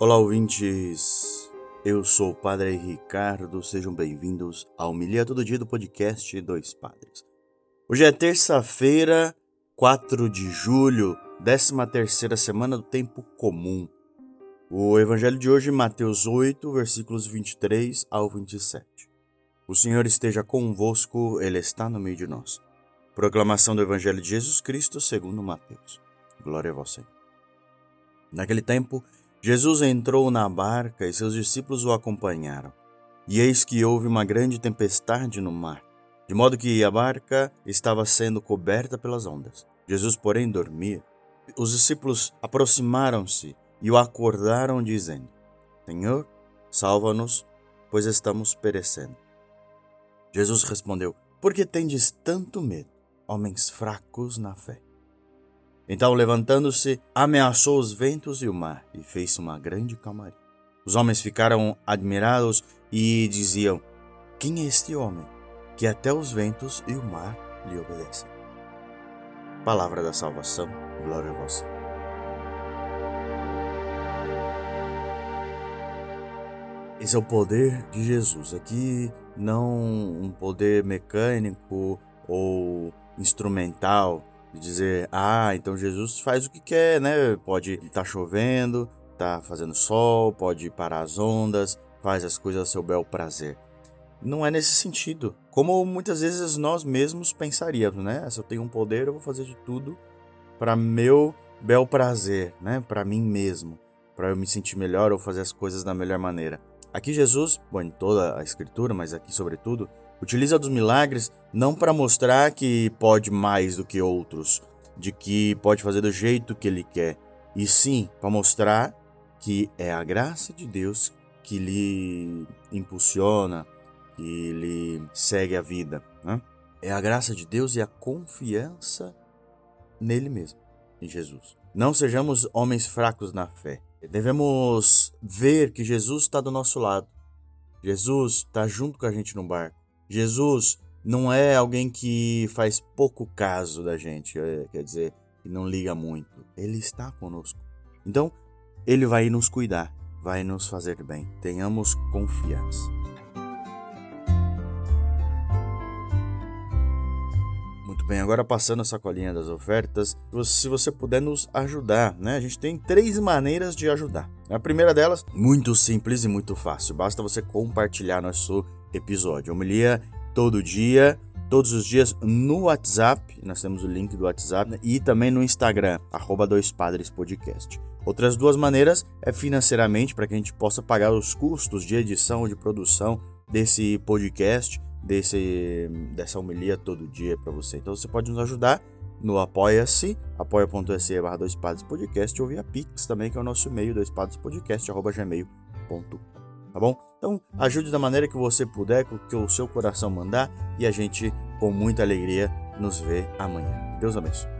Olá, ouvintes. Eu sou o Padre Ricardo. Sejam bem-vindos ao Milia Todo Dia do podcast Dois Padres. Hoje é terça-feira, 4 de julho, 13 terceira semana do tempo comum. O evangelho de hoje, Mateus 8, versículos 23 ao 27. O Senhor esteja convosco, Ele está no meio de nós. Proclamação do Evangelho de Jesus Cristo segundo Mateus. Glória a Senhor. Naquele tempo, Jesus entrou na barca e seus discípulos o acompanharam. E eis que houve uma grande tempestade no mar, de modo que a barca estava sendo coberta pelas ondas. Jesus, porém, dormia. Os discípulos aproximaram-se e o acordaram, dizendo: Senhor, salva-nos, pois estamos perecendo. Jesus respondeu: Por que tendes tanto medo, homens fracos na fé? Então, levantando-se, ameaçou os ventos e o mar, e fez uma grande calmaria. Os homens ficaram admirados e diziam: Quem é este homem que até os ventos e o mar lhe obedecem? Palavra da salvação, glória a vós. Esse é o poder de Jesus. Aqui não um poder mecânico ou instrumental, de dizer, ah, então Jesus faz o que quer, né? Pode estar tá chovendo, tá fazendo sol, pode parar as ondas, faz as coisas a seu bel prazer. Não é nesse sentido. Como muitas vezes nós mesmos pensaríamos, né? Se eu tenho um poder, eu vou fazer de tudo para meu bel prazer, né? Para mim mesmo, para eu me sentir melhor ou fazer as coisas da melhor maneira. Aqui Jesus, bom, em toda a escritura, mas aqui sobretudo, Utiliza dos milagres não para mostrar que pode mais do que outros, de que pode fazer do jeito que ele quer, e sim para mostrar que é a graça de Deus que lhe impulsiona, que lhe segue a vida. Né? É a graça de Deus e a confiança nele mesmo, em Jesus. Não sejamos homens fracos na fé. Devemos ver que Jesus está do nosso lado. Jesus está junto com a gente no barco. Jesus não é alguém que faz pouco caso da gente, é, quer dizer, que não liga muito. Ele está conosco. Então, ele vai nos cuidar, vai nos fazer bem. Tenhamos confiança. Muito bem, agora passando a sacolinha das ofertas, se você puder nos ajudar, né? A gente tem três maneiras de ajudar. A primeira delas, muito simples e muito fácil. Basta você compartilhar nosso episódio. Homilia todo dia, todos os dias no WhatsApp, nós temos o link do WhatsApp, e também no Instagram, arroba Dois Padres Podcast. Outras duas maneiras é financeiramente, para que a gente possa pagar os custos de edição, de produção desse podcast, desse, dessa homilia todo dia para você. Então você pode nos ajudar no Apoia-se, apoia.se barra Dois Padres Podcast, ou via Pix também, que é o nosso e-mail, doispadrespodcast, arroba gmail.com tá bom? Então, ajude da maneira que você puder, com que o seu coração mandar, e a gente, com muita alegria, nos vê amanhã. Deus abençoe.